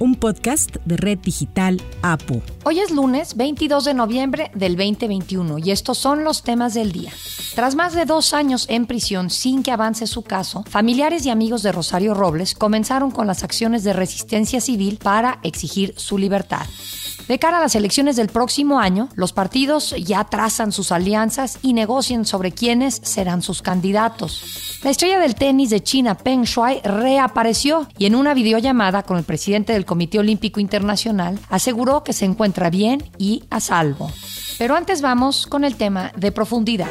un podcast de Red Digital APU. Hoy es lunes 22 de noviembre del 2021 y estos son los temas del día. Tras más de dos años en prisión sin que avance su caso, familiares y amigos de Rosario Robles comenzaron con las acciones de resistencia civil para exigir su libertad. De cara a las elecciones del próximo año, los partidos ya trazan sus alianzas y negocian sobre quiénes serán sus candidatos. La estrella del tenis de China, Peng Shuai, reapareció y en una videollamada con el presidente del Comité Olímpico Internacional aseguró que se encuentra bien y a salvo. Pero antes vamos con el tema de profundidad.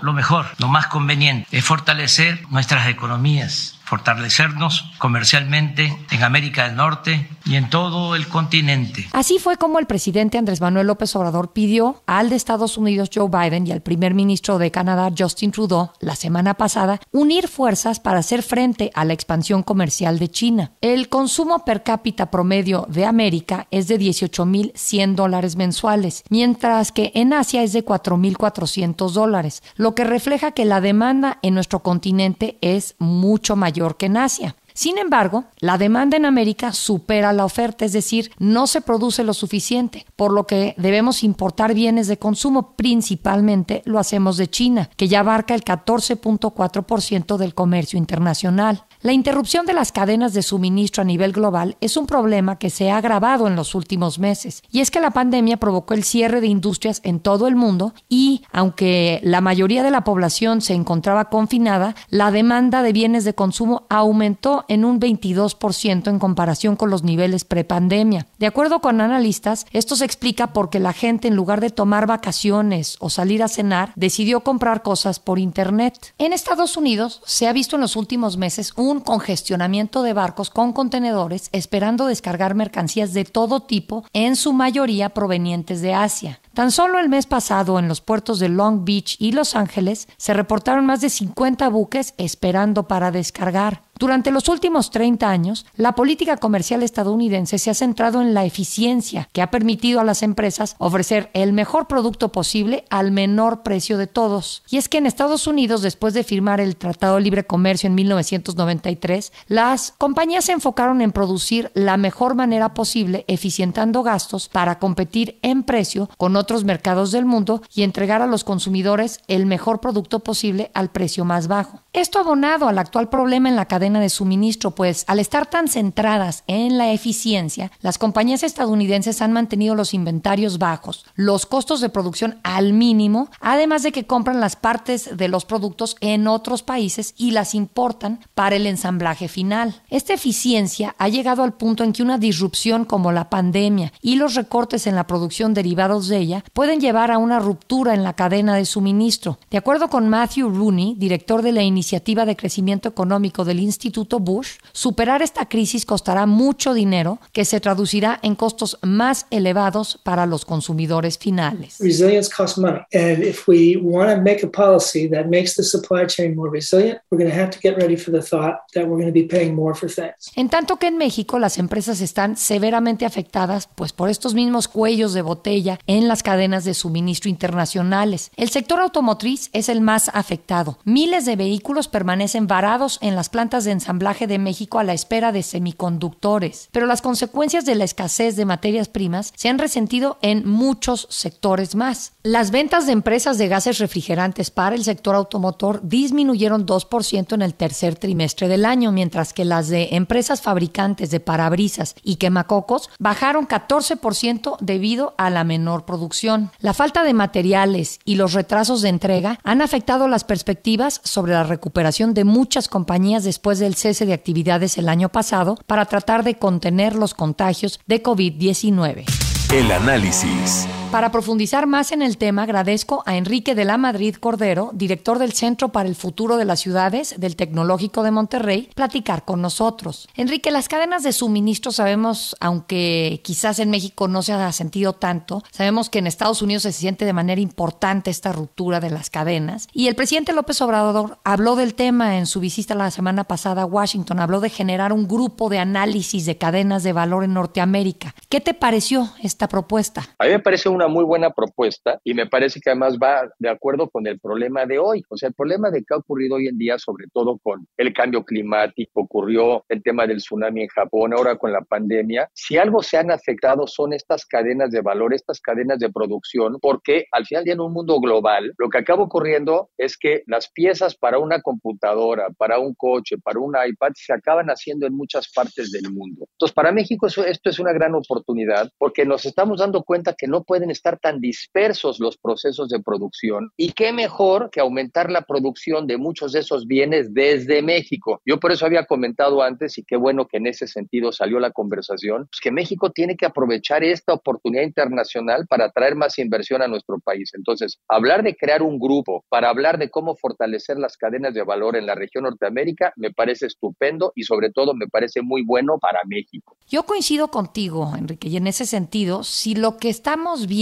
Lo mejor, lo más conveniente es fortalecer nuestras economías fortalecernos comercialmente en América del Norte y en todo el continente. Así fue como el presidente Andrés Manuel López Obrador pidió al de Estados Unidos Joe Biden y al primer ministro de Canadá Justin Trudeau la semana pasada unir fuerzas para hacer frente a la expansión comercial de China. El consumo per cápita promedio de América es de 18.100 dólares mensuales, mientras que en Asia es de 4.400 dólares, lo que refleja que la demanda en nuestro continente es mucho mayor que en Asia. Sin embargo, la demanda en América supera la oferta, es decir, no se produce lo suficiente, por lo que debemos importar bienes de consumo, principalmente lo hacemos de China, que ya abarca el 14.4% del comercio internacional. La interrupción de las cadenas de suministro a nivel global es un problema que se ha agravado en los últimos meses, y es que la pandemia provocó el cierre de industrias en todo el mundo y, aunque la mayoría de la población se encontraba confinada, la demanda de bienes de consumo aumentó en un 22% en comparación con los niveles prepandemia. De acuerdo con analistas, esto se explica porque la gente en lugar de tomar vacaciones o salir a cenar, decidió comprar cosas por internet. En Estados Unidos se ha visto en los últimos meses un congestionamiento de barcos con contenedores esperando descargar mercancías de todo tipo, en su mayoría provenientes de Asia. Tan solo el mes pasado en los puertos de Long Beach y Los Ángeles se reportaron más de 50 buques esperando para descargar. Durante los últimos 30 años, la política comercial estadounidense se ha centrado en la eficiencia, que ha permitido a las empresas ofrecer el mejor producto posible al menor precio de todos. Y es que en Estados Unidos, después de firmar el Tratado de Libre Comercio en 1993, las compañías se enfocaron en producir la mejor manera posible, eficientando gastos para competir en precio con otros mercados del mundo y entregar a los consumidores el mejor producto posible al precio más bajo. Esto abonado al actual problema en la cadena de suministro, pues al estar tan centradas en la eficiencia, las compañías estadounidenses han mantenido los inventarios bajos, los costos de producción al mínimo, además de que compran las partes de los productos en otros países y las importan para el ensamblaje final. Esta eficiencia ha llegado al punto en que una disrupción como la pandemia y los recortes en la producción derivados de ella pueden llevar a una ruptura en la cadena de suministro. De acuerdo con Matthew Rooney, director de la Iniciativa de Crecimiento Económico del Instituto Bush, superar esta crisis costará mucho dinero que se traducirá en costos más elevados para los consumidores finales. Resilience costs money. And if we want to make a policy that makes the supply chain more resilient, we're going to have to get ready for the thought that we're going to be paying more for things. En tanto que en México las empresas están severamente afectadas pues por estos mismos cuellos de botella en las cadenas de suministro internacionales. El sector automotriz es el más afectado. Miles de vehículos permanecen varados en las plantas de ensamblaje de México a la espera de semiconductores, pero las consecuencias de la escasez de materias primas se han resentido en muchos sectores más. Las ventas de empresas de gases refrigerantes para el sector automotor disminuyeron 2% en el tercer trimestre del año, mientras que las de empresas fabricantes de parabrisas y quemacocos bajaron 14% debido a la menor producción. La falta de materiales y los retrasos de entrega han afectado las perspectivas sobre la recuperación de muchas compañías después del cese de actividades el año pasado para tratar de contener los contagios de COVID-19. El análisis. Para profundizar más en el tema, agradezco a Enrique de la Madrid Cordero, director del Centro para el Futuro de las Ciudades del Tecnológico de Monterrey, platicar con nosotros. Enrique, las cadenas de suministro sabemos, aunque quizás en México no se ha sentido tanto, sabemos que en Estados Unidos se siente de manera importante esta ruptura de las cadenas. Y el presidente López Obrador habló del tema en su visita la semana pasada a Washington, habló de generar un grupo de análisis de cadenas de valor en Norteamérica. ¿Qué te pareció esta propuesta? A mí me parece una muy buena propuesta y me parece que además va de acuerdo con el problema de hoy. O sea, el problema de que ha ocurrido hoy en día, sobre todo con el cambio climático, ocurrió el tema del tsunami en Japón, ahora con la pandemia. Si algo se han afectado son estas cadenas de valor, estas cadenas de producción, porque al final día en un mundo global, lo que acaba ocurriendo es que las piezas para una computadora, para un coche, para un iPad, se acaban haciendo en muchas partes del mundo. Entonces, para México esto es una gran oportunidad porque nos estamos dando cuenta que no pueden estar tan dispersos los procesos de producción y qué mejor que aumentar la producción de muchos de esos bienes desde México. Yo por eso había comentado antes y qué bueno que en ese sentido salió la conversación, pues que México tiene que aprovechar esta oportunidad internacional para traer más inversión a nuestro país. Entonces, hablar de crear un grupo para hablar de cómo fortalecer las cadenas de valor en la región Norteamérica me parece estupendo y sobre todo me parece muy bueno para México. Yo coincido contigo, Enrique, y en ese sentido, si lo que estamos viendo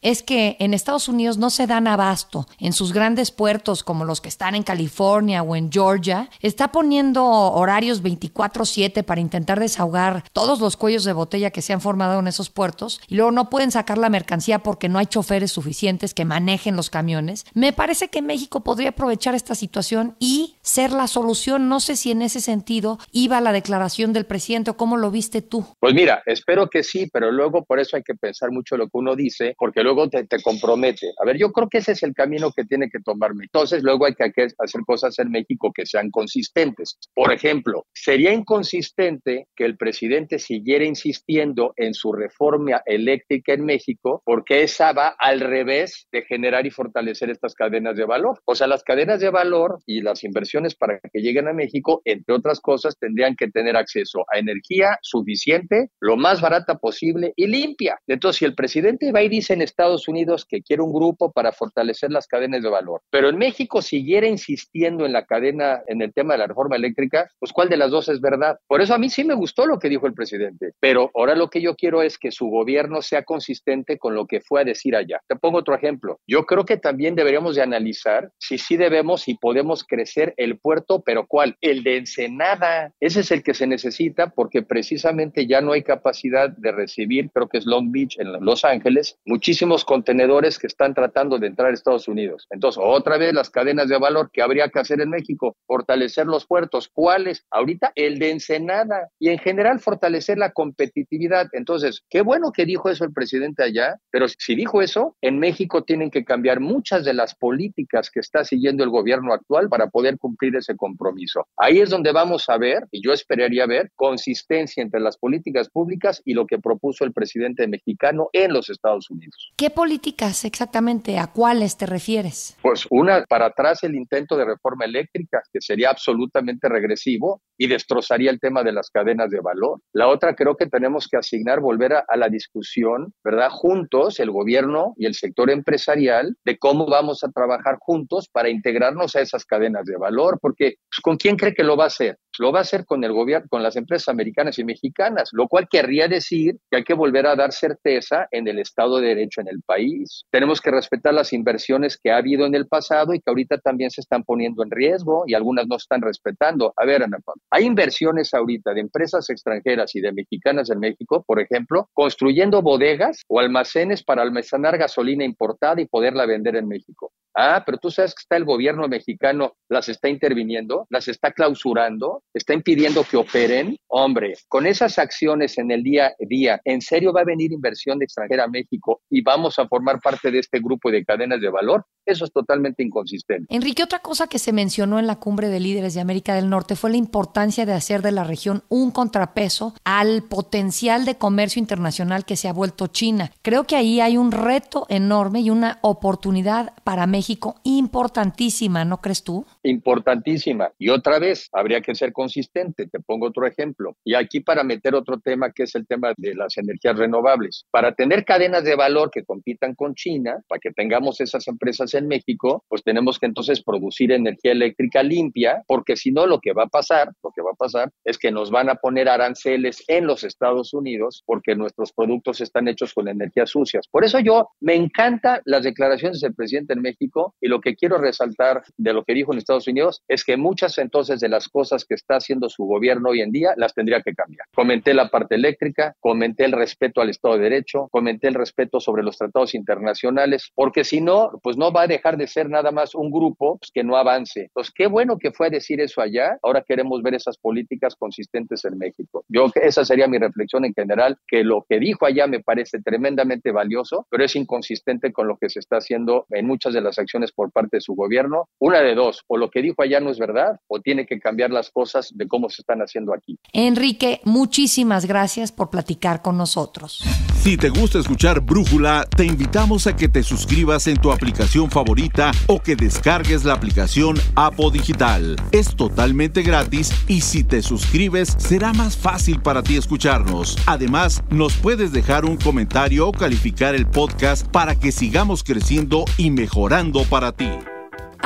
es que en Estados Unidos no se dan abasto en sus grandes puertos como los que están en California o en Georgia, está poniendo horarios 24/7 para intentar desahogar todos los cuellos de botella que se han formado en esos puertos y luego no pueden sacar la mercancía porque no hay choferes suficientes que manejen los camiones. Me parece que México podría aprovechar esta situación y ser la solución. No sé si en ese sentido iba la declaración del presidente o cómo lo viste tú. Pues mira, espero que sí, pero luego por eso hay que pensar mucho lo que uno dice, porque luego te, te compromete. A ver, yo creo que ese es el camino que tiene que tomarme. Entonces, luego hay que hacer cosas en México que sean consistentes. Por ejemplo, sería inconsistente que el presidente siguiera insistiendo en su reforma eléctrica en México, porque esa va al revés de generar y fortalecer estas cadenas de valor. O sea, las cadenas de valor y las inversiones para que lleguen a México, entre otras cosas, tendrían que tener acceso a energía suficiente, lo más barata posible y limpia. Entonces, si el presidente va y dice en Estados Unidos que quiere un grupo para fortalecer las cadenas de valor, pero en México siguiera insistiendo en la cadena, en el tema de la reforma eléctrica, pues ¿cuál de las dos es verdad? Por eso a mí sí me gustó lo que dijo el presidente, pero ahora lo que yo quiero es que su gobierno sea consistente con lo que fue a decir allá. Te pongo otro ejemplo. Yo creo que también deberíamos de analizar si sí debemos y podemos crecer el puerto, pero ¿cuál? El de Ensenada. Ese es el que se necesita porque precisamente ya no hay capacidad de recibir, creo que es Long Beach en Los Ángeles, muchísimos contenedores que están tratando de entrar a Estados Unidos. Entonces, otra vez las cadenas de valor que habría que hacer en México, fortalecer los puertos. ¿Cuáles? Ahorita el de Ensenada y en general fortalecer la competitividad. Entonces, qué bueno que dijo eso el presidente allá, pero si dijo eso, en México tienen que cambiar muchas de las políticas que está siguiendo el gobierno actual para poder cumplir ese compromiso. Ahí es donde vamos a ver, y yo esperaría ver, consistencia entre las políticas públicas y lo que propuso el presidente mexicano en los Estados Unidos. ¿Qué políticas exactamente? ¿A cuáles te refieres? Pues una, para atrás el intento de reforma eléctrica, que sería absolutamente regresivo y destrozaría el tema de las cadenas de valor. La otra, creo que tenemos que asignar, volver a, a la discusión, ¿verdad? Juntos, el gobierno y el sector empresarial, de cómo vamos a trabajar juntos para integrarnos a esas cadenas de valor, porque pues, ¿con quién cree que lo va a hacer? Lo va a hacer con el gobierno, con las empresas americanas y mexicanas, lo cual querría decir que hay que volver a dar certeza en el Estado de Derecho en el país. Tenemos que respetar las inversiones que ha habido en el pasado y que ahorita también se están poniendo en riesgo y algunas no están respetando. A ver, Ana hay inversiones ahorita de empresas extranjeras y de mexicanas en México, por ejemplo, construyendo bodegas o almacenes para almacenar gasolina importada y poderla vender en México. Ah, pero tú sabes que está el gobierno mexicano, las está interviniendo, las está clausurando, está impidiendo que operen. Hombre, con esas acciones en el día a día, ¿en serio va a venir inversión de extranjera a México y vamos a formar parte de este grupo de cadenas de valor? Eso es totalmente inconsistente. Enrique, otra cosa que se mencionó en la cumbre de líderes de América del Norte fue la importancia de hacer de la región un contrapeso al potencial de comercio internacional que se ha vuelto China. Creo que ahí hay un reto enorme y una oportunidad para México importantísima, ¿no crees tú? Importantísima. Y otra vez, habría que ser consistente. Te pongo otro ejemplo. Y aquí para meter otro tema que es el tema de las energías renovables. Para tener cadenas de valor que compitan con China, para que tengamos esas empresas en México, pues tenemos que entonces producir energía eléctrica limpia, porque si no lo que va a pasar, lo que a pasar es que nos van a poner aranceles en los Estados Unidos porque nuestros productos están hechos con energías sucias. Por eso yo me encanta las declaraciones del presidente en México y lo que quiero resaltar de lo que dijo en Estados Unidos es que muchas entonces de las cosas que está haciendo su gobierno hoy en día las tendría que cambiar. Comenté la parte eléctrica, comenté el respeto al Estado de Derecho, comenté el respeto sobre los tratados internacionales, porque si no, pues no va a dejar de ser nada más un grupo pues, que no avance. Entonces, qué bueno que fue a decir eso allá. Ahora queremos ver esas políticas consistentes en México. Yo, esa sería mi reflexión en general, que lo que dijo allá me parece tremendamente valioso, pero es inconsistente con lo que se está haciendo en muchas de las acciones por parte de su gobierno. Una de dos, o lo que dijo allá no es verdad, o tiene que cambiar las cosas de cómo se están haciendo aquí. Enrique, muchísimas gracias por platicar con nosotros. Si te gusta escuchar Brújula, te invitamos a que te suscribas en tu aplicación favorita o que descargues la aplicación Apo Digital. Es totalmente gratis y si te suscribes será más fácil para ti escucharnos. Además, nos puedes dejar un comentario o calificar el podcast para que sigamos creciendo y mejorando para ti.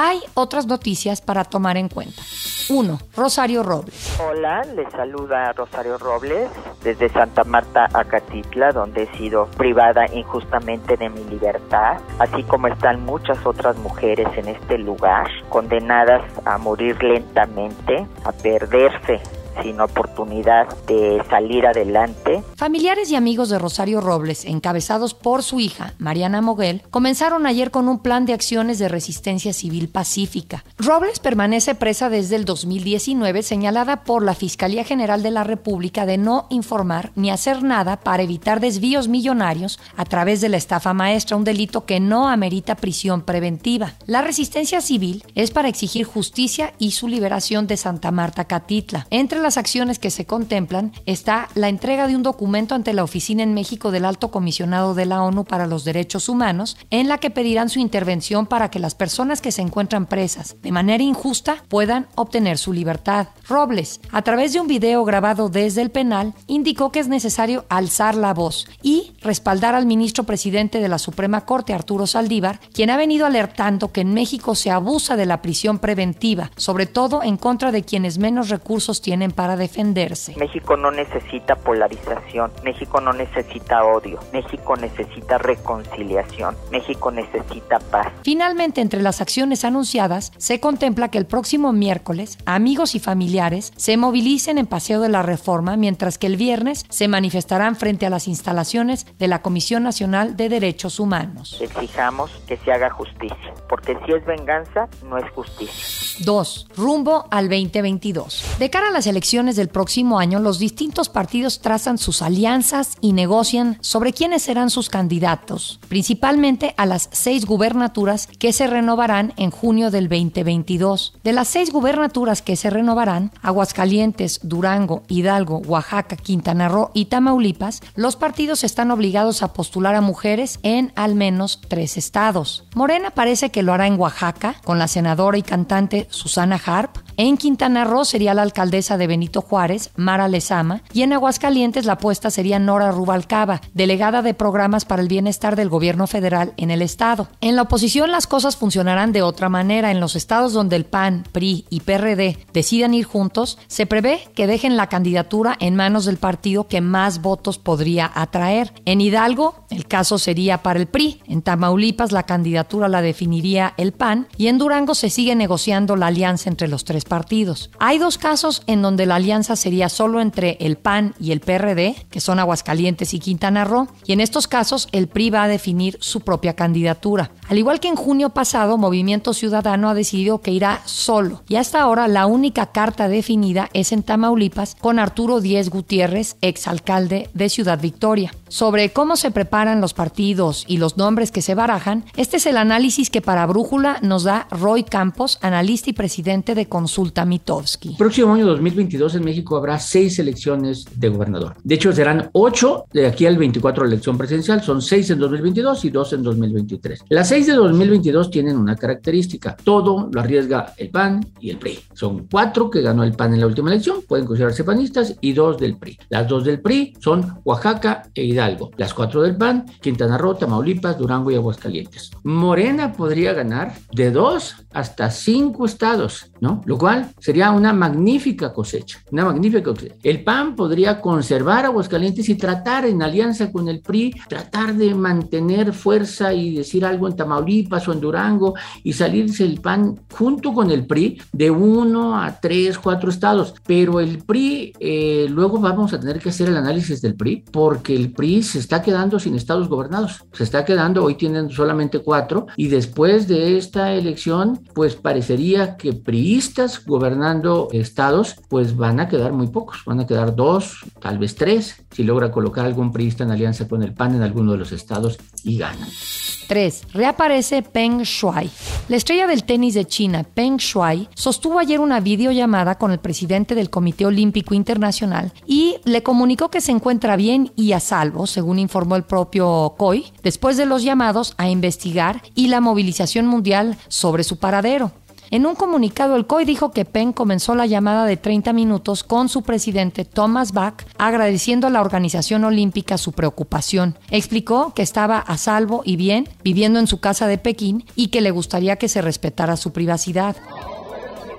Hay otras noticias para tomar en cuenta. 1. Rosario Robles. Hola, les saluda Rosario Robles desde Santa Marta, Acatitla, donde he sido privada injustamente de mi libertad, así como están muchas otras mujeres en este lugar, condenadas a morir lentamente, a perderse sin oportunidad de salir adelante. Familiares y amigos de Rosario Robles, encabezados por su hija, Mariana Moguel, comenzaron ayer con un plan de acciones de resistencia civil pacífica. Robles permanece presa desde el 2019, señalada por la Fiscalía General de la República de no informar ni hacer nada para evitar desvíos millonarios a través de la estafa maestra, un delito que no amerita prisión preventiva. La resistencia civil es para exigir justicia y su liberación de Santa Marta Catitla. Entre las acciones que se contemplan está la entrega de un documento ante la oficina en México del Alto Comisionado de la ONU para los Derechos Humanos, en la que pedirán su intervención para que las personas que se encuentran presas de manera injusta puedan obtener su libertad. Robles, a través de un video grabado desde el penal, indicó que es necesario alzar la voz y respaldar al ministro presidente de la Suprema Corte, Arturo Saldívar, quien ha venido alertando que en México se abusa de la prisión preventiva, sobre todo en contra de quienes menos recursos tienen para defenderse. México no necesita polarización, México no necesita odio, México necesita reconciliación, México necesita paz. Finalmente, entre las acciones anunciadas, se contempla que el próximo miércoles, amigos y familiares se movilicen en Paseo de la Reforma, mientras que el viernes se manifestarán frente a las instalaciones de la Comisión Nacional de Derechos Humanos. Exijamos que se haga justicia, porque si es venganza, no es justicia. 2. Rumbo al 2022. De cara a las elecciones, del próximo año, los distintos partidos trazan sus alianzas y negocian sobre quiénes serán sus candidatos, principalmente a las seis gubernaturas que se renovarán en junio del 2022. De las seis gubernaturas que se renovarán, Aguascalientes, Durango, Hidalgo, Oaxaca, Quintana Roo y Tamaulipas, los partidos están obligados a postular a mujeres en al menos tres estados. Morena parece que lo hará en Oaxaca, con la senadora y cantante Susana Harp. En Quintana Roo sería la alcaldesa de Benito Juárez, Mara Lezama, y en Aguascalientes la apuesta sería Nora Rubalcaba, delegada de programas para el bienestar del gobierno federal en el estado. En la oposición las cosas funcionarán de otra manera. En los estados donde el PAN, PRI y PRD decidan ir juntos, se prevé que dejen la candidatura en manos del partido que más votos podría atraer. En Hidalgo, el caso sería para el PRI. En Tamaulipas la candidatura la definiría el PAN y en Durango se sigue negociando la alianza entre los tres partidos. Hay dos casos en donde la alianza sería solo entre el PAN y el PRD, que son Aguascalientes y Quintana Roo, y en estos casos el PRI va a definir su propia candidatura. Al igual que en junio pasado, Movimiento Ciudadano ha decidido que irá solo, y hasta ahora la única carta definida es en Tamaulipas con Arturo Díez Gutiérrez, exalcalde de Ciudad Victoria. Sobre cómo se preparan los partidos y los nombres que se barajan, este es el análisis que para Brújula nos da Roy Campos, analista y presidente de Consulta Mitowski. Próximo año 2022 en México habrá seis elecciones de gobernador. De hecho, serán ocho de aquí al 24 la elección presidencial. Son seis en 2022 y dos en 2023. Las seis de 2022 tienen una característica. Todo lo arriesga el PAN y el PRI. Son cuatro que ganó el PAN en la última elección, pueden considerarse panistas, y dos del PRI. Las dos del PRI son Oaxaca e Hidalgo. Las cuatro del PAN, Quintana Roo, Tamaulipas, Durango y Aguascalientes. Morena podría ganar de dos hasta cinco estados, ¿no? Lo cual sería una magnífica cosecha, una magnífica cosecha. El PAN podría conservar Aguascalientes y tratar en alianza con el PRI, tratar de mantener fuerza y decir algo en Tamaulipas o en Durango y salirse el PAN junto con el PRI de uno a tres, cuatro estados. Pero el PRI, eh, luego vamos a tener que hacer el análisis del PRI porque el PRI se está quedando sin estados gobernados. Se está quedando, hoy tienen solamente cuatro y después de esta elección pues parecería que priistas gobernando estados, pues van a quedar muy pocos, van a quedar dos, tal vez tres, si logra colocar algún priista en alianza con el PAN en alguno de los estados y ganan. 3. Reaparece Peng Shuai. La estrella del tenis de China, Peng Shuai, sostuvo ayer una videollamada con el presidente del Comité Olímpico Internacional y le comunicó que se encuentra bien y a salvo, según informó el propio COI, después de los llamados a investigar y la movilización mundial sobre su paradero. En un comunicado, el COI dijo que Penn comenzó la llamada de 30 minutos con su presidente Thomas Bach, agradeciendo a la organización olímpica su preocupación. Explicó que estaba a salvo y bien, viviendo en su casa de Pekín y que le gustaría que se respetara su privacidad.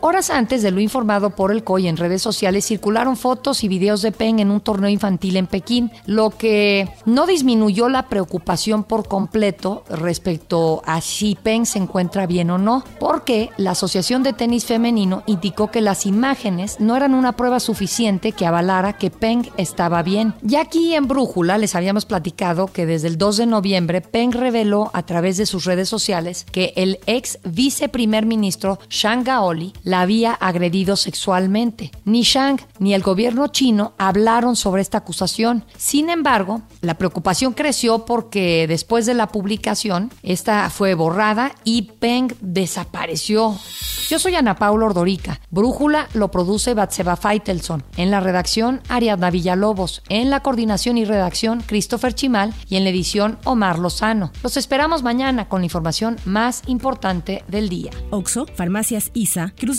Horas antes de lo informado por el COI en redes sociales circularon fotos y videos de Peng en un torneo infantil en Pekín, lo que no disminuyó la preocupación por completo respecto a si Peng se encuentra bien o no, porque la Asociación de Tenis Femenino indicó que las imágenes no eran una prueba suficiente que avalara que Peng estaba bien. Ya aquí en Brújula les habíamos platicado que desde el 2 de noviembre Peng reveló a través de sus redes sociales que el ex viceprimer ministro Shang Gaoli la había agredido sexualmente. Ni Shang ni el gobierno chino hablaron sobre esta acusación. Sin embargo, la preocupación creció porque después de la publicación, esta fue borrada y Peng desapareció. Yo soy Ana Paula Ordorica. Brújula lo produce Batseba Feitelson. En la redacción, Ariadna Villalobos. En la coordinación y redacción, Christopher Chimal. Y en la edición, Omar Lozano. Los esperamos mañana con la información más importante del día. Oxo, Farmacias ISA, Cruz